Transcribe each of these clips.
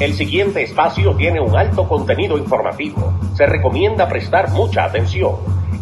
el siguiente espacio tiene un alto contenido informativo. Se recomienda prestar mucha atención.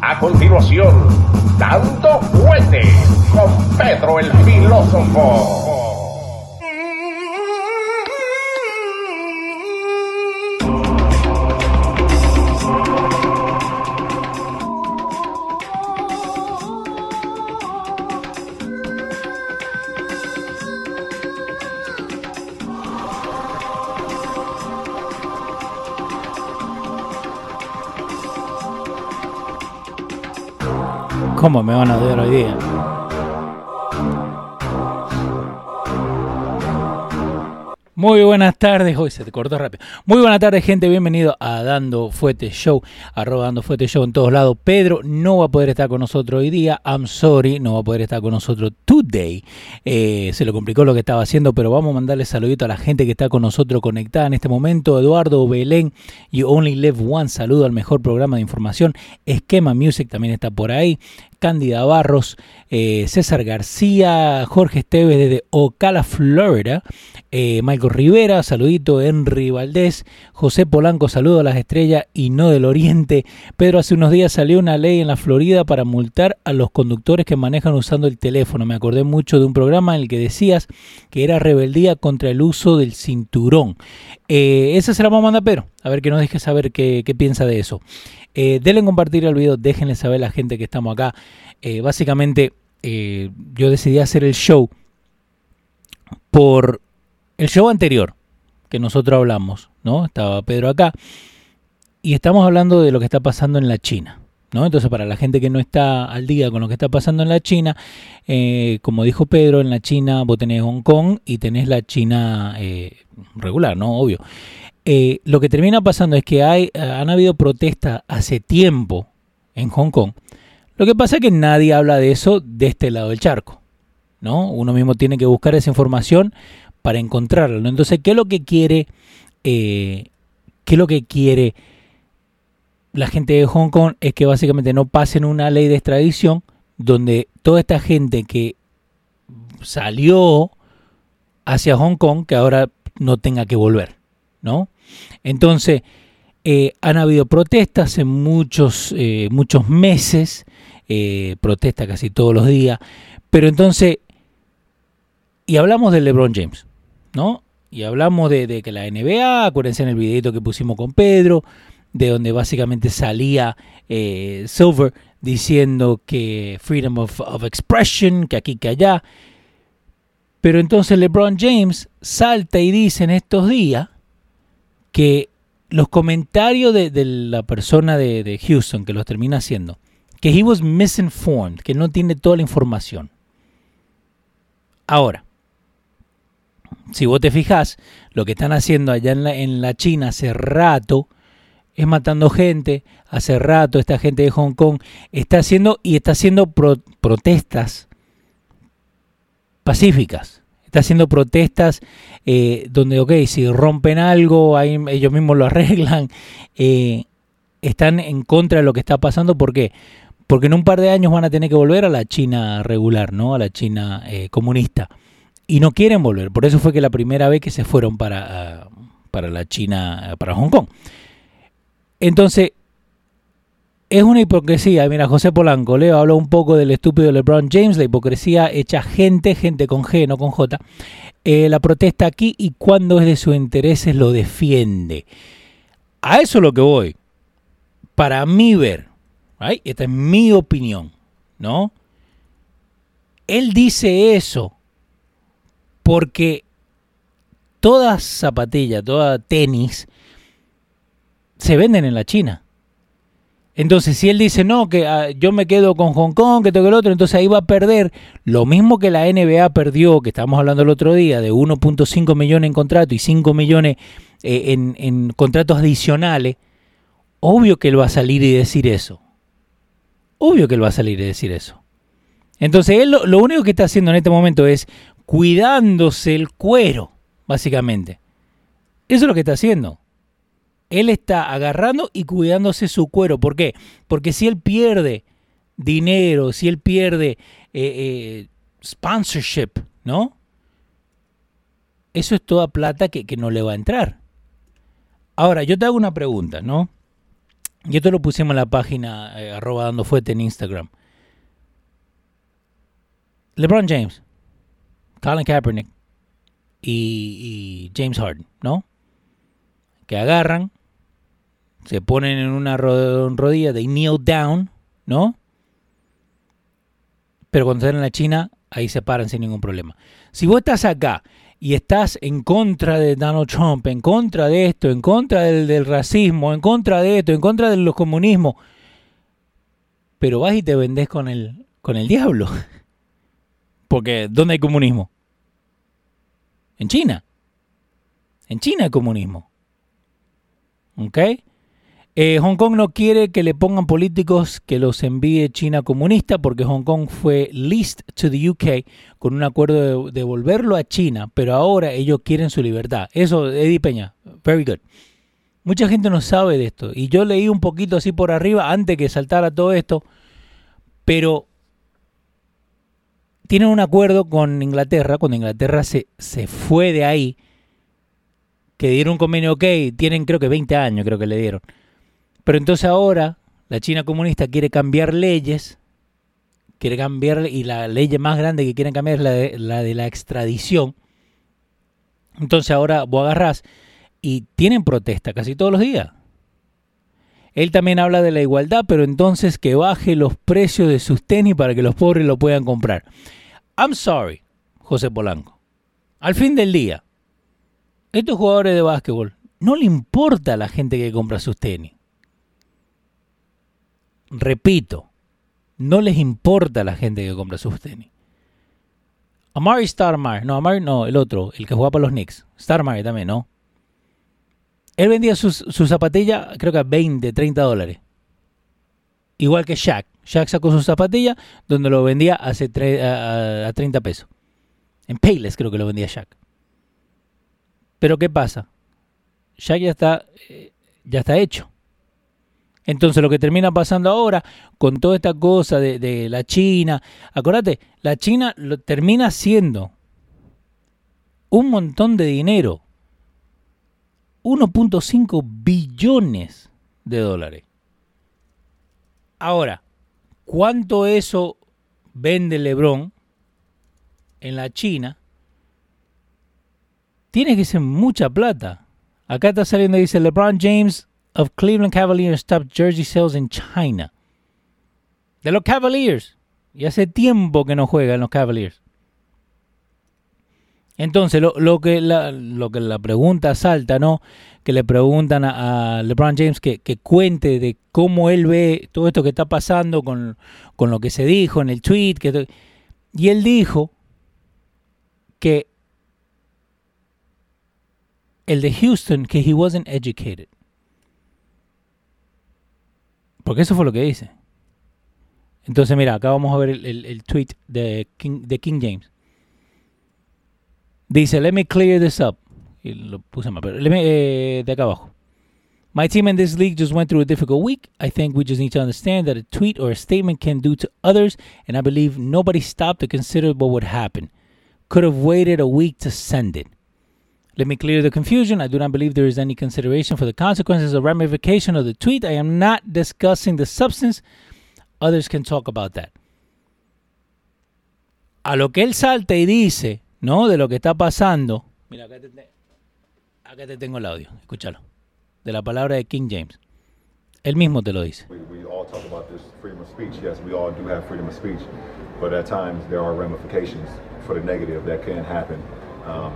A continuación, dando fuerte con Pedro el filósofo. ¿Cómo me van a odiar hoy día? Muy buenas tardes, hoy se te cortó rápido. Muy buenas tardes, gente. Bienvenido a Dando Fuete Show, arroba Dando Fuete Show en todos lados. Pedro no va a poder estar con nosotros hoy día. I'm sorry, no va a poder estar con nosotros today. Eh, se lo complicó lo que estaba haciendo, pero vamos a mandarle saludito a la gente que está con nosotros conectada en este momento. Eduardo Belén, You Only Live One. Saludo al mejor programa de información. Esquema Music también está por ahí. Cándida Barros, eh, César García, Jorge Esteves desde Ocala, Florida, eh, Michael Rivera, saludito, Henry Valdés, José Polanco, saludo a las estrellas y no del oriente. Pedro, hace unos días salió una ley en la Florida para multar a los conductores que manejan usando el teléfono. Me acordé mucho de un programa en el que decías que era rebeldía contra el uso del cinturón. Eh, esa se la vamos a mandar Pedro, a ver que nos deje saber qué, qué piensa de eso. Eh, denle compartir el video, déjenle saber a la gente que estamos acá. Eh, básicamente, yo decidí hacer el show por el show anterior que nosotros hablamos, ¿no? Estaba Pedro acá y estamos hablando de lo que está pasando en la China. ¿No? Entonces, para la gente que no está al día con lo que está pasando en la China, eh, como dijo Pedro, en la China vos tenés Hong Kong y tenés la China eh, regular, ¿no? Obvio. Eh, lo que termina pasando es que hay, han habido protestas hace tiempo en Hong Kong. Lo que pasa es que nadie habla de eso de este lado del charco. ¿no? Uno mismo tiene que buscar esa información para encontrarla. ¿no? Entonces, ¿qué es lo que quiere? Eh, ¿Qué es lo que quiere la gente de Hong Kong? Es que básicamente no pasen una ley de extradición donde toda esta gente que salió hacia Hong Kong, que ahora no tenga que volver, ¿no? Entonces, eh, han habido protestas en muchos, eh, muchos meses, protestas casi todos los días, pero entonces, y hablamos de LeBron James, ¿no? Y hablamos de, que la NBA, acuérdense en el videito que pusimos con Pedro, de donde básicamente salía eh, Silver diciendo que freedom of, expression, que aquí, que allá. Pero entonces LeBron James salta y dice en estos días que los comentarios de, de la persona de, de, Houston que los termina haciendo, que he was misinformed, que no tiene toda la información. Ahora, si vos te fijas, lo que están haciendo allá en la, en la China hace rato es matando gente, hace rato esta gente de Hong Kong está haciendo y está haciendo pro, protestas pacíficas está haciendo protestas eh, donde, ok, si rompen algo, ellos mismos lo arreglan, eh, están en contra de lo que está pasando. ¿Por qué? Porque en un par de años van a tener que volver a la China regular, ¿no? A la China eh, comunista. Y no quieren volver. Por eso fue que la primera vez que se fueron para, uh, para la China, para Hong Kong. Entonces, es una hipocresía. Mira, José Polanco, Leo habló un poco del estúpido LeBron James, la hipocresía hecha gente, gente con G, no con J. Eh, la protesta aquí y cuando es de sus intereses lo defiende. A eso es lo que voy. Para mí ver, esta es mi opinión, ¿no? Él dice eso porque toda zapatilla, toda tenis, se venden en la China. Entonces, si él dice, no, que ah, yo me quedo con Hong Kong, que tengo el otro, entonces ahí va a perder lo mismo que la NBA perdió, que estábamos hablando el otro día, de 1.5 millones en contrato y 5 millones eh, en, contratos adicionales. Obvio que él va a salir y decir eso. Obvio que él va a salir y decir eso. Entonces, él lo único que está haciendo en este momento es cuidándose el cuero, básicamente. Eso es lo que está haciendo él está agarrando y cuidándose su cuero. ¿Por qué? Porque si él pierde dinero, si él pierde eh, eh, sponsorship, ¿no? Eso es toda plata que, no le va a entrar. Ahora, yo te hago una pregunta, ¿no? Y esto lo pusimos en la página eh, arroba dando fuerte en Instagram. LeBron James, Colin Kaepernick y James Harden, ¿no? Que agarran se ponen en una rodilla, de kneel down, ¿no? Pero cuando están en la China, ahí se paran sin ningún problema. Si vos estás acá y estás en contra de Donald Trump, en contra de esto, en contra del, racismo, en contra de esto, en contra de los comunismos, pero vas y te vendés con el, con el diablo. Porque, ¿dónde hay comunismo? En China. En China hay comunismo. ¿Ok? Eh, Hong Kong no quiere que le pongan políticos que los envíe China comunista porque Hong Kong fue leased to the UK con un acuerdo de devolverlo a China, pero ahora ellos quieren su libertad. Eso, Eddie Peña, very good. Mucha gente no sabe de esto y yo leí un poquito así por arriba antes que saltara todo esto, pero tienen un acuerdo con Inglaterra, cuando Inglaterra se, se fue de ahí, que dieron un convenio ok, tienen creo que 20 años creo que le dieron pero entonces ahora la China comunista quiere cambiar leyes, quiere cambiar, y la ley más grande que quieren cambiar es la de la, extradición. Entonces ahora vos agarrás y tienen protesta casi todos los días. Él también habla de la igualdad, pero entonces que baje los precios de sus tenis para que los pobres lo puedan comprar. I'm sorry, José Polanco. Al fin del día, estos jugadores de básquetbol no le importa a la gente que compra sus tenis repito, no les importa a la gente que compra sus tenis. Amari Starmar, no, Amari no, el otro, el que jugaba para los Knicks. Starmar también, ¿no? Él vendía sus, su zapatilla, creo que a 20, 30 dólares. Igual que Shaq. Shaq sacó su zapatilla donde lo vendía hace a, 30 pesos. En Payless creo que lo vendía Shaq. Pero ¿qué pasa? Shaq ya está, eh, ya está hecho. Entonces lo que termina pasando ahora con toda esta cosa de, la China, acuérdate, la China lo termina siendo un montón de dinero. 1.5 billones de dólares. Ahora, ¿cuánto eso vende Lebron en la China? Tiene que ser mucha plata. Acá está saliendo, dice LeBron James of Cleveland Cavaliers top jersey sales in China. De los Cavaliers. Y hace tiempo que no juegan los Cavaliers. Entonces, lo, que, la, lo que la pregunta salta, ¿no? Que le preguntan a, LeBron James que, cuente de cómo él ve todo esto que está pasando con, con lo que se dijo en el tweet. Que, y él dijo que el de Houston, que he wasn't educated. Porque eso fue lo que dice. Entonces, mira, acá vamos a ver el, tweet de King, de King James. Dice, let me clear this up. Y lo puse pero eh, de acá abajo. My team in this league just went through a difficult week. I think we just need to understand that a tweet or a statement can do to others, and I believe nobody stopped to consider what would happen. Could have waited a week to send it. Let me clear the confusion. I do not believe there is any consideration for the consequences or ramification of the tweet. I am not discussing the substance. Others can talk about that. A lo que él salta y dice, ¿no? De lo que está pasando. Mira, acá te, acá te tengo el audio. Escúchalo. de la palabra de King James. Él mismo te lo dice. We, we all talk about this freedom of speech. Yes, we all do have freedom of speech, but at times there are ramifications for the negative that can happen um,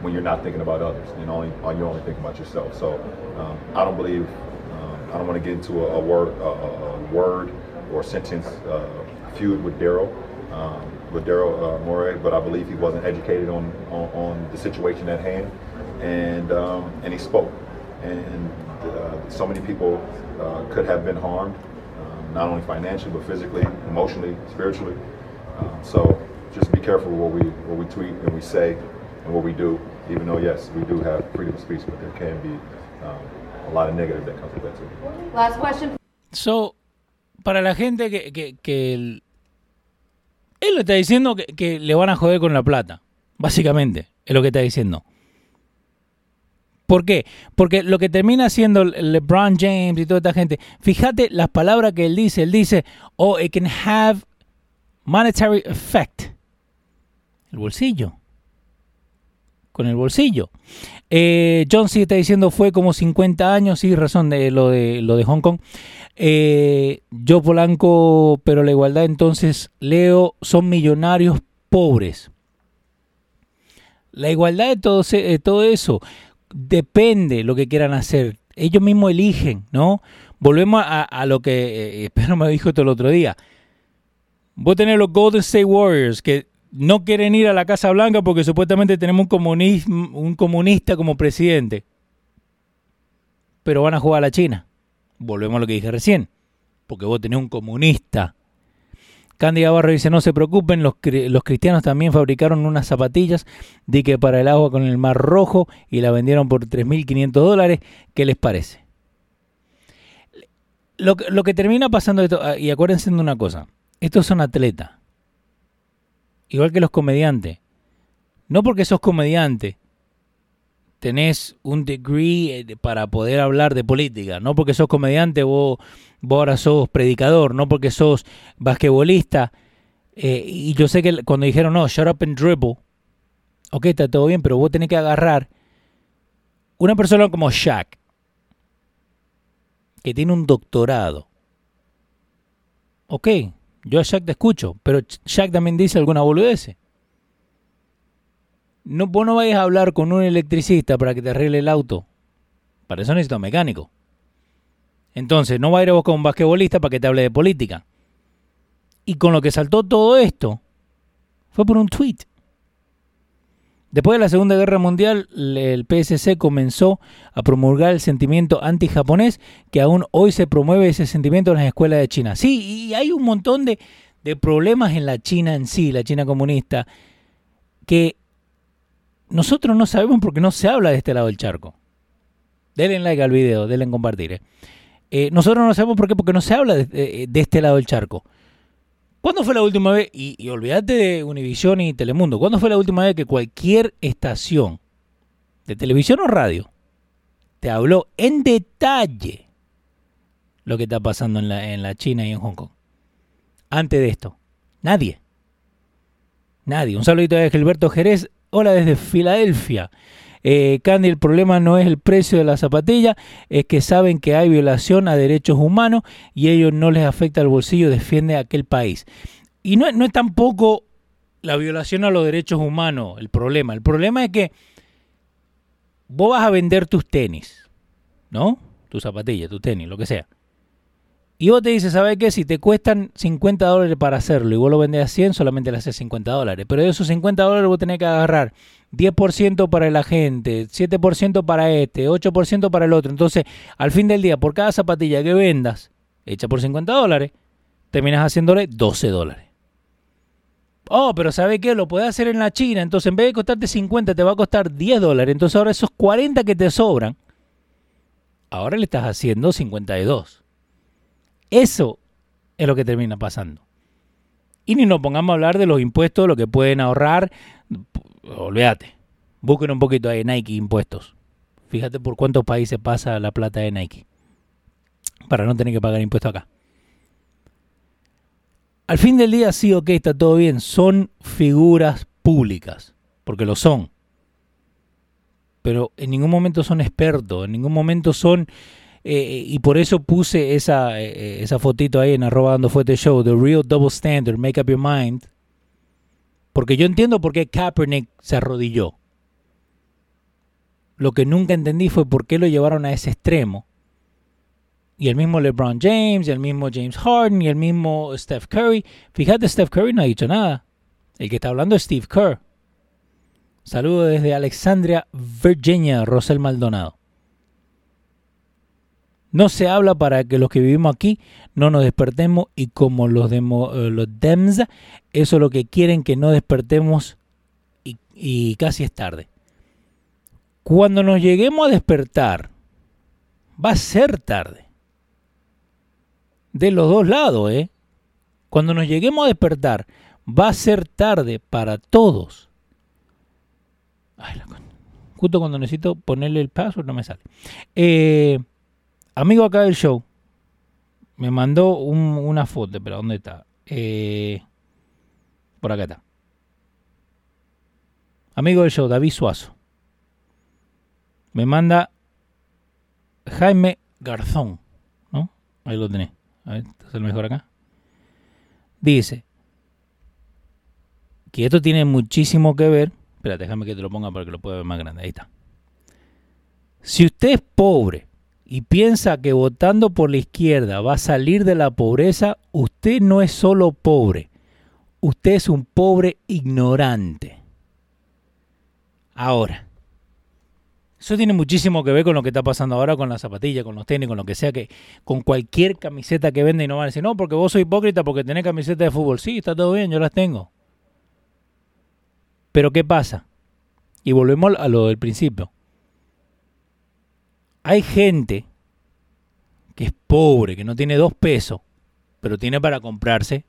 when you're not thinking about others and only you're only thinking about yourself. So um, I don't believe um, I don't want to get into a, a word a, a word or sentence uh, feud with Daryl. Um, with Daryl uh, Morey, but I believe he wasn't educated on, on, on the situation at hand, and um, and he spoke, and uh, so many people uh, could have been harmed, um, not only financially but physically, emotionally, spiritually. Um, so just be careful what we what we tweet and we say and what we do. Even though yes, we do have freedom of speech, but there can be um, a lot of negative that comes with that too. Last question. So, para la gente que, que, que el- él le está diciendo que, que le van a joder con la plata, básicamente, es lo que está diciendo. ¿Por qué? Porque lo que termina haciendo LeBron James y toda esta gente, fíjate las palabras que él dice, él dice, oh, it can have monetary effect. El bolsillo. Con el bolsillo. Eh, John C está diciendo fue como 50 años, sí, razón de lo de lo de Hong Kong. Eh, yo Polanco, pero la igualdad entonces, Leo, son millonarios pobres. La igualdad de todo, todo eso depende lo que quieran hacer. Ellos mismos eligen, ¿no? Volvemos a, lo que eh, Pedro me dijo esto el otro día. Vos tenés los Golden State Warriors que no quieren ir a la Casa Blanca porque supuestamente tenemos un, un comunista como presidente. Pero van a jugar a la China. Volvemos a lo que dije recién. Porque vos tenés un comunista. Candy Gavarro dice, no se preocupen, los, los cristianos también fabricaron unas zapatillas de que para el agua con el mar rojo y la vendieron por 3.500 dólares. ¿Qué les parece? Lo, que- lo que termina pasando, esto, ah, y acuérdense de una cosa, estos son atletas, igual que los comediantes. No porque sos comediante, tenés un degree eh, para poder hablar de política. No porque sos comediante, vos, vos ahora sos predicador. No porque sos basquetbolista. Eh, y yo sé que cuando dijeron, no, shut up and dribble. Ok, está todo bien, pero vos tenés que agarrar una persona como Shaq, que tiene un doctorado. Ok, yo a Shaq te escucho, pero Shaq también dice alguna boludez. No, vos no vayas a hablar con un electricista para que te arregle el auto. Para eso necesito un mecánico. Entonces, no va a ir a con un basquetbolista para que te hable de política. Y con lo que saltó todo esto, fue por un tweet. Después de la Segunda Guerra Mundial, el PSC comenzó a promulgar el sentimiento anti-japonés, que aún hoy se promueve ese sentimiento en las escuelas de China. Sí, y hay un montón de, de problemas en la China en sí, la China comunista, que nosotros no sabemos porque no se habla de este lado del charco. Denle like al video, denle en compartir. eh. Eh, nosotros no sabemos por qué, porque no se habla de- de este lado del charco. ¿Cuándo fue la última vez? Y, y olvídate de Univisión y Telemundo. ¿Cuándo fue la última vez que cualquier estación de televisión o radio te habló en detalle lo que está pasando en la, en la China y en Hong Kong? Antes de esto, nadie. Nadie. Un saludito de Gilberto Jerez. Hola desde Filadelfia. Eh, Candy, el problema no es el precio de la zapatilla, es que saben que hay violación a derechos humanos y ellos no les afecta el bolsillo, defiende a aquel país. Y no, no es tampoco la violación a los derechos humanos el problema. El problema es que vos vas a vender tus tenis, ¿no? Tus zapatillas, tus tenis, lo que sea. Y vos te dices, ¿sabes qué? Si te cuestan 50 dólares para hacerlo y vos lo vendés a 100, solamente le haces 50 dólares. Pero de esos 50 dólares vos tenés que agarrar 10% para el agente, 7% para este, 8% para el otro. Entonces, al fin del día, por cada zapatilla que vendas, hecha por 50 dólares, terminas haciéndole 12 dólares. Oh, pero ¿sabe qué? Lo puedes hacer en la China. Entonces, en vez de costarte 50, te va a costar 10 dólares. Entonces, ahora esos 40 que te sobran, ahora le estás haciendo 52. Eso es lo que termina pasando. Y ni nos pongamos a hablar de los impuestos, lo que pueden ahorrar. Olvídate. Busquen un poquito ahí Nike impuestos. Fíjate por cuántos países pasa la plata de Nike. Para no tener que pagar impuestos acá. Al fin del día, sí, ok, está todo bien. Son figuras públicas. Porque lo son. pero en ningún momento son expertos, en ningún momento son... Eh, y por eso puse esa, eh, esa fotito ahí en arroba dando fuerte show, The Real Double Standard, Make Up Your Mind. Porque yo entiendo por qué Kaepernick se arrodilló. Lo que nunca entendí fue por qué lo llevaron a ese extremo. Y el mismo LeBron James, y el mismo James Harden, y el mismo Steph Curry. Fíjate, Steph Curry no ha dicho nada. El que está hablando es Steve Kerr. Saludo desde Alexandria, Virginia, Rosel Maldonado. No se habla para que los que vivimos aquí no nos despertemos y como los, demo, eh, los DEMS, eso es lo que quieren que no despertemos y, y casi es tarde. Cuando nos lleguemos a despertar, va a ser tarde. De los dos lados, ¿eh? Cuando nos lleguemos a despertar, va a ser tarde para todos. Justo cuando necesito ponerle el password no me sale. Eh, amigo acá del show me mandó una foto, pero ¿dónde está? Eh, por acá está. Amigo del show, David Suazo. Me manda Jaime Garzón, ¿no? Ahí lo tenés. A ver, ¿es el mejor acá? Dice que esto tiene muchísimo que ver. Espera, déjame que te lo ponga para que lo pueda ver más grande. Ahí está. Si usted es pobre y piensa que votando por la izquierda va a salir de la pobreza, usted no es solo pobre, usted es un pobre ignorante. Ahora, eso tiene muchísimo que ver con lo que está pasando ahora con las zapatillas, con los tenis, con lo que sea, que con cualquier camiseta que vende y no van a decir, no, porque vos sos hipócrita porque tenés camiseta de fútbol. Sí, está todo bien, yo las tengo. Pero ¿qué pasa? Y volvemos a lo del principio hay gente que es pobre, que no tiene dos pesos, pero tiene para comprarse.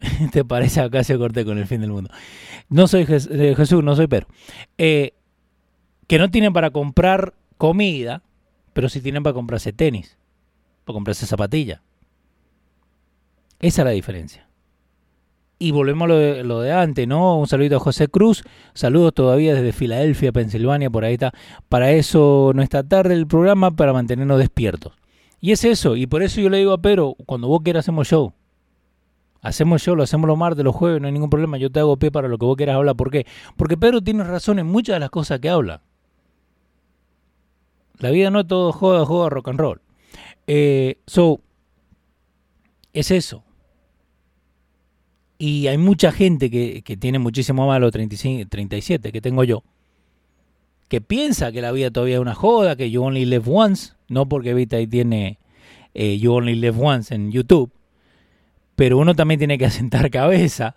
¿Te parece acá se corté con el fin del mundo? No soy eh, Jesús, no soy Pedro. Eh, que no tienen para comprar comida, pero sí tienen para comprarse tenis, para comprarse zapatillas. Esa es la diferencia. Y volvemos a lo de, lo de, antes, ¿no? Un saludito a José Cruz. Saludos todavía desde Filadelfia, Pensilvania, por ahí está. Para eso no está tarde el programa, para mantenernos despiertos. Y es eso, y por eso yo le digo a Pedro, cuando vos quieras hacemos show. Hacemos show, lo hacemos los martes, los jueves, no hay ningún problema. Yo te hago pie para lo que vos quieras hablar. ¿Por qué? Porque Pedro tiene razón en muchas de las cosas que habla. La vida no es todo joda, joda, rock and roll. Eh, so, es eso. Y hay mucha gente que, tiene muchísimo más los 35, 37 que tengo yo, que piensa que la vida todavía es una joda, que you only live once, no porque Vita ahí tiene eh, you only live once en YouTube, pero uno también tiene que asentar cabeza.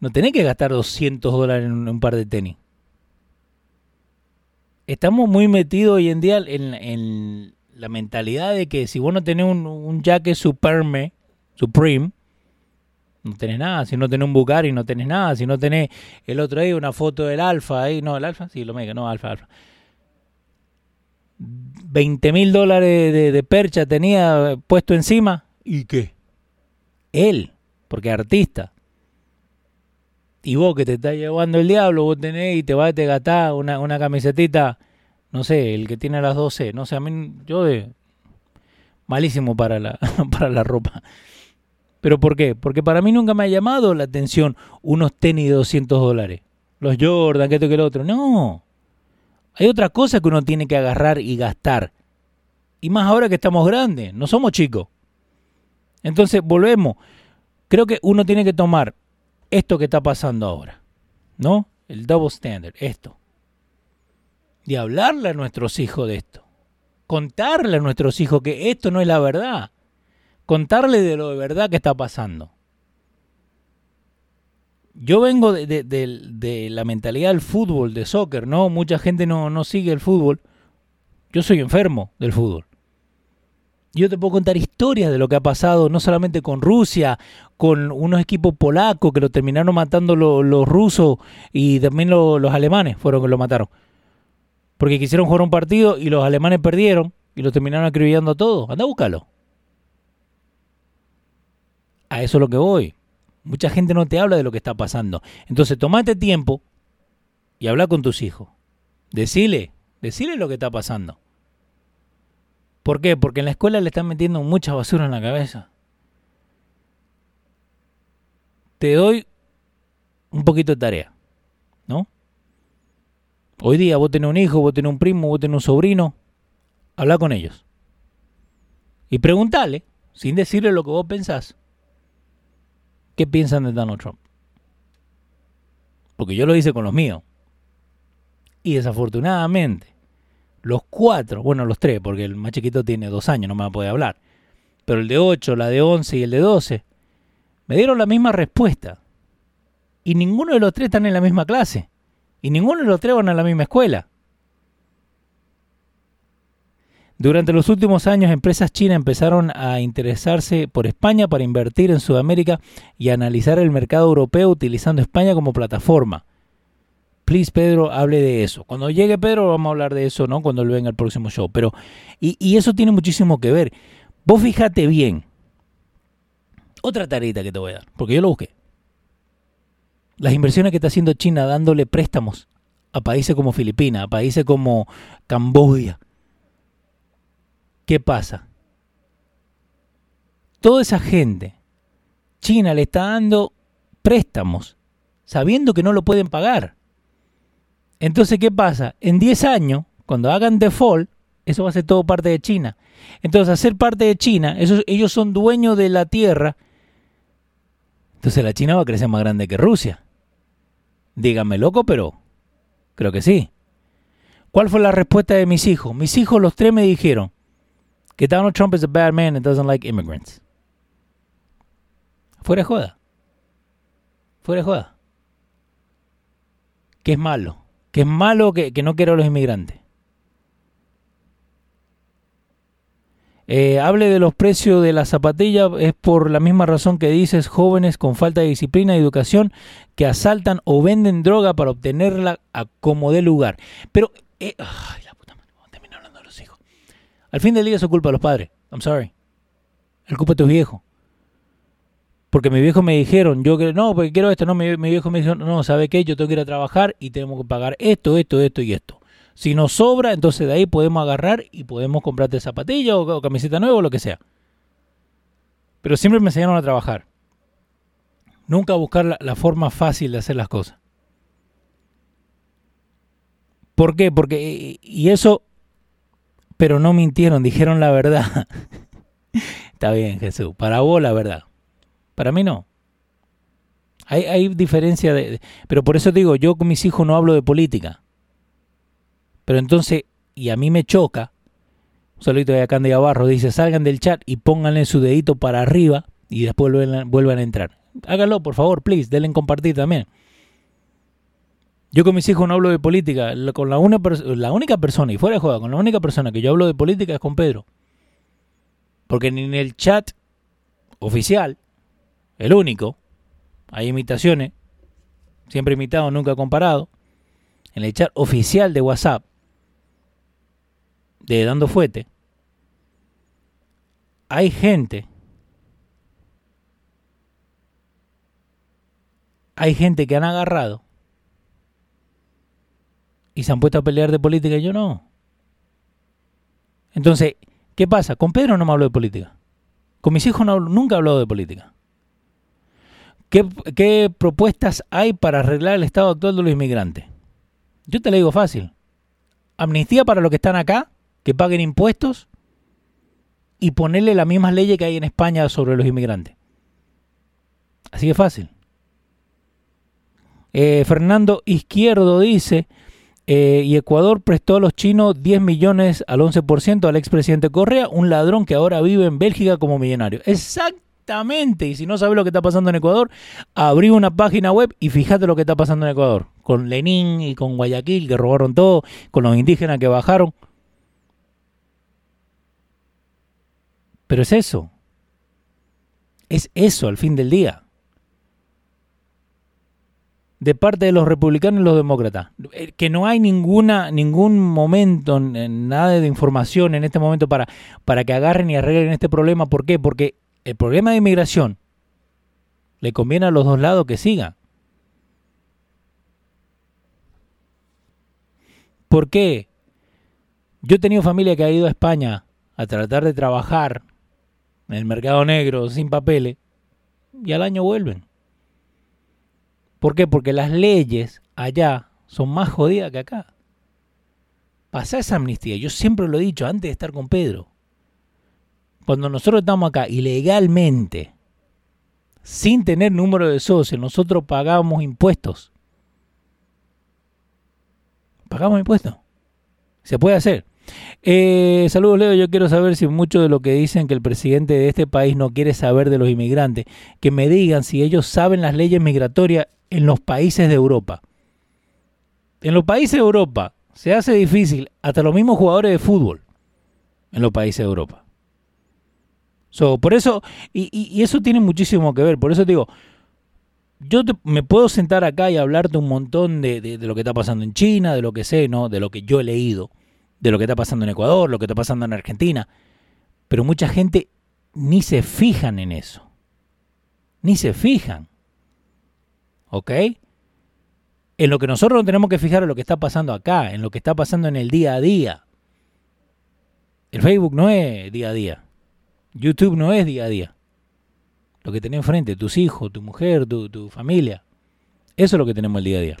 No tenés que gastar 200 dólares en un, par de tenis. Estamos muy metidos hoy en día en, la mentalidad de que si vos no tenés un, un jacket Supreme, Supreme, no tenés nada. Si no tenés un Bugatti, no tenés nada. Si no tenés el otro ahí, una foto del Alfa ahí. No, el Alfa, sí, lo mega, no, Alfa, Alfa. 20 mil dólares de, percha tenía puesto encima. ¿Y qué? Él, porque es artista. Y vos que te está llevando el diablo, vos tenés y te vas a te gastar una, una camisetita, no sé, el que tiene las 12. No sé, a mí, yo de. Malísimo para la, para la ropa. ¿Pero por qué? Porque para mí nunca me ha llamado la atención unos tenis de 200 dólares. Los Jordan, que esto que el otro. No. Hay otra cosa que uno tiene que agarrar y gastar. Y más ahora que estamos grandes, no somos chicos. Entonces, volvemos. Creo que uno tiene que tomar esto que está pasando ahora. ¿No? El double standard, esto. Y hablarle a nuestros hijos de esto. Contarle a nuestros hijos que esto no es la verdad contarle de lo de verdad que está pasando. Yo vengo de, la mentalidad del fútbol, de soccer, ¿no? Mucha gente no, no sigue el fútbol. Yo soy enfermo del fútbol. Yo te puedo contar historias de lo que ha pasado, no solamente con Rusia, con unos equipos polacos que lo terminaron matando los, rusos y también los alemanes fueron que lo mataron. Porque quisieron jugar un partido y los alemanes perdieron y lo terminaron acribillando a todos. Anda a buscarlo. A eso es lo que voy. Mucha gente no te habla de lo que está pasando. Entonces, tomate tiempo y habla con tus hijos. Decile, decile lo que está pasando. ¿Por qué? Porque en la escuela le están metiendo mucha basura en la cabeza. Te doy un poquito de tarea, ¿no? Hoy día vos tenés un hijo, vos tenés un primo, vos tenés un sobrino, habla con ellos. Y preguntale, sin decirle lo que vos pensás, qué piensan de Donald Trump. Porque yo lo hice con los míos. Y desafortunadamente, los cuatro, bueno, los tres, porque el más chiquito tiene dos años, no me va a poder hablar. Pero el de ocho, la de once y el de doce, me dieron la misma respuesta. Y ninguno de los tres están en la misma clase. Y ninguno de los tres van a la misma escuela. Durante los últimos años, empresas chinas empezaron a interesarse por España para invertir en Sudamérica y analizar el mercado europeo utilizando España como plataforma. Please, Pedro, hable de eso. Cuando llegue Pedro, vamos a hablar de eso, ¿no? Cuando él venga al próximo show. Pero, y, y eso tiene muchísimo que ver. Vos fíjate bien. Otra tarita que te voy a dar, porque yo lo busqué. Las inversiones que está haciendo China dándole préstamos a países como Filipinas, a países como Camboya, ¿Qué pasa? Toda esa gente, China le está dando préstamos, sabiendo que no lo pueden pagar. Entonces, ¿qué pasa? En 10 años, cuando hagan default, eso va a ser todo parte de China. Entonces, hacer parte de China, ellos son dueños de la tierra. Entonces, la China va a crecer más grande que Rusia. Dígame loco, pero creo que sí. ¿Cuál fue la respuesta de mis hijos? Mis hijos, los tres, me dijeron, Donald Trump is a bad man and doesn't like immigrants. Fuera de joda. Fuera de joda. Que es malo. Que es malo que, no quiera a los inmigrantes. Eh, hable de los precios de la zapatilla es por la misma razón que dices jóvenes con falta de disciplina y educación que asaltan o venden droga para obtenerla a como de lugar. Pero eh, al fin del día es culpa de los padres. I'm sorry. El culpa de tu viejo. Porque mi viejo me dijeron, yo que no, porque quiero esto, no, mi, viejo me dijo, no, ¿sabe qué? Yo tengo que ir a trabajar y tenemos que pagar esto, esto, esto y esto. Si nos sobra, entonces de ahí podemos agarrar y podemos comprarte zapatilla o, camiseta nueva o lo que sea. Pero siempre me enseñaron a trabajar. Nunca a buscar la forma fácil de hacer las cosas. ¿Por qué? Porque, y eso pero no mintieron, dijeron la verdad. Está bien, Jesús. Para vos la verdad. Para mí no. Hay, hay diferencia de, Pero por eso digo, yo con mis hijos no hablo de política. Pero entonces, y a mí me choca, un saludito de acá de Abarro, dice, salgan del chat y pónganle su dedito para arriba y después vuelvan, vuelvan a entrar. Háganlo, por favor, please, denle en compartir también. Yo con mis hijos no hablo de política. Con la, la única persona, y fuera de juego, con la única persona que yo hablo de política es con Pedro. Porque ni en el chat oficial, el único, hay imitaciones, siempre imitado, nunca comparado. En el chat oficial de WhatsApp, de Dando Fuete, hay gente, hay gente que han agarrado y se han puesto a pelear de política y yo no. Entonces, ¿qué pasa? Con Pedro no me hablo de política. Con mis hijos nunca he hablado de política. ¿Qué, ¿Qué, propuestas hay para arreglar el estado actual de los inmigrantes? Yo te lo digo fácil. Amnistía para los que están acá, que paguen impuestos y ponerle las mismas leyes que hay en España sobre los inmigrantes. Así de fácil. Eh, Fernando Izquierdo dice, eh, y Ecuador prestó a los chinos 10 millones al 11% al expresidente Correa, un ladrón que ahora vive en Bélgica como millonario. Exactamente. Y si no sabes lo que está pasando en Ecuador, abrí una página web y fíjate lo que está pasando en Ecuador. Con Lenin y con Guayaquil, que robaron todo, con los indígenas que bajaron. Pero es eso. Es eso al fin del día de parte de los republicanos y los demócratas. Eh, que no hay ninguna, ningún momento, nada de información en este momento para, para que agarren y arreglen este problema. ¿Por qué? Porque el problema de inmigración le conviene a los dos lados que siga. ¿Por qué? Yo he tenido familia que ha ido a España a tratar de trabajar en el mercado negro sin papeles y al año vuelven. ¿Por qué? Porque las leyes allá son más jodidas que acá. Pasa esa amnistía. Yo siempre lo he dicho antes de estar con Pedro. Cuando nosotros estamos acá ilegalmente, sin tener número de socios, nosotros pagamos impuestos. Pagamos impuestos. Se puede hacer. Eh, saludos Leo, yo quiero saber si mucho de lo que dicen que el presidente de este país no quiere saber de los inmigrantes, que me digan si ellos saben las leyes migratorias en los países de Europa. En los países de Europa se hace difícil hasta los mismos jugadores de fútbol en los países de Europa. por eso, y, eso tiene muchísimo que ver, por eso digo, yo me puedo sentar acá y hablarte un montón de, de, lo que está pasando en China, de lo que sé, ¿no? De lo que yo he leído de lo que está pasando en Ecuador, lo que está pasando en Argentina. Pero mucha gente ni se fijan en eso. Ni se fijan. ¿Ok? En lo que nosotros nos tenemos que fijar en lo que está pasando acá, en lo que está pasando en el día a día. El Facebook no es día a día. YouTube no es día a día. Lo que tenés enfrente, tus hijos, tu mujer, tu, tu familia. Eso es lo que tenemos el día a día.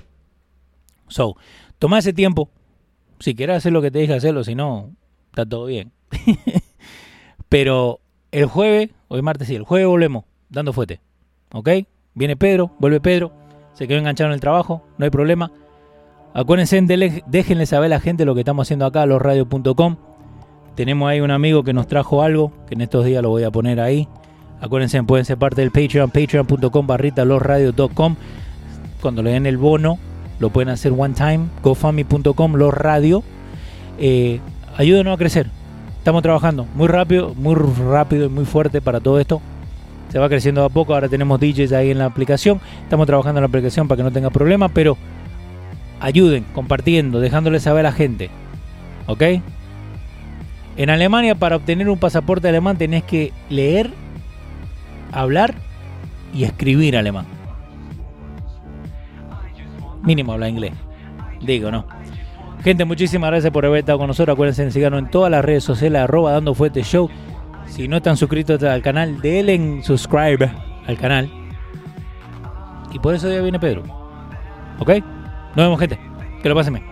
So, toma ese tiempo, si quieres hacer lo que te dije hacerlo, si no, está todo bien. Pero el jueves, hoy martes sí, el jueves volvemos, dando fuerte. ¿Ok? Viene Pedro, vuelve Pedro, se quedó enganchado en el trabajo, no hay problema. Acuérdense, déjenle saber a la gente lo que estamos haciendo acá, losradio.com. Tenemos ahí un amigo que nos trajo algo, que en estos días lo voy a poner ahí. Acuérdense, pueden ser parte del Patreon, patreon.com barrita losradio.com. Cuando le den el bono, lo pueden hacer one time, gofami.com, los radio. Eh, ayúdenos a crecer. Estamos trabajando muy rápido, muy rápido y muy fuerte para todo esto. Se va creciendo a poco, ahora tenemos DJs ahí en la aplicación. Estamos trabajando en la aplicación para que no tenga problemas, pero ayuden, compartiendo, dejándole saber a la gente. ¿Ok? En Alemania, para obtener un pasaporte alemán, tenés que leer, hablar y escribir alemán mínimo habla inglés. Digo, ¿no? Gente, muchísimas gracias por haber estado con nosotros. Acuérdense de seguirnos en todas las redes sociales, arroba dando fuerte show. Si no están suscritos al canal, denle en subscribe al canal. Y por eso ya viene Pedro. ¿Ok? Nos vemos, gente. Que lo pasen bien.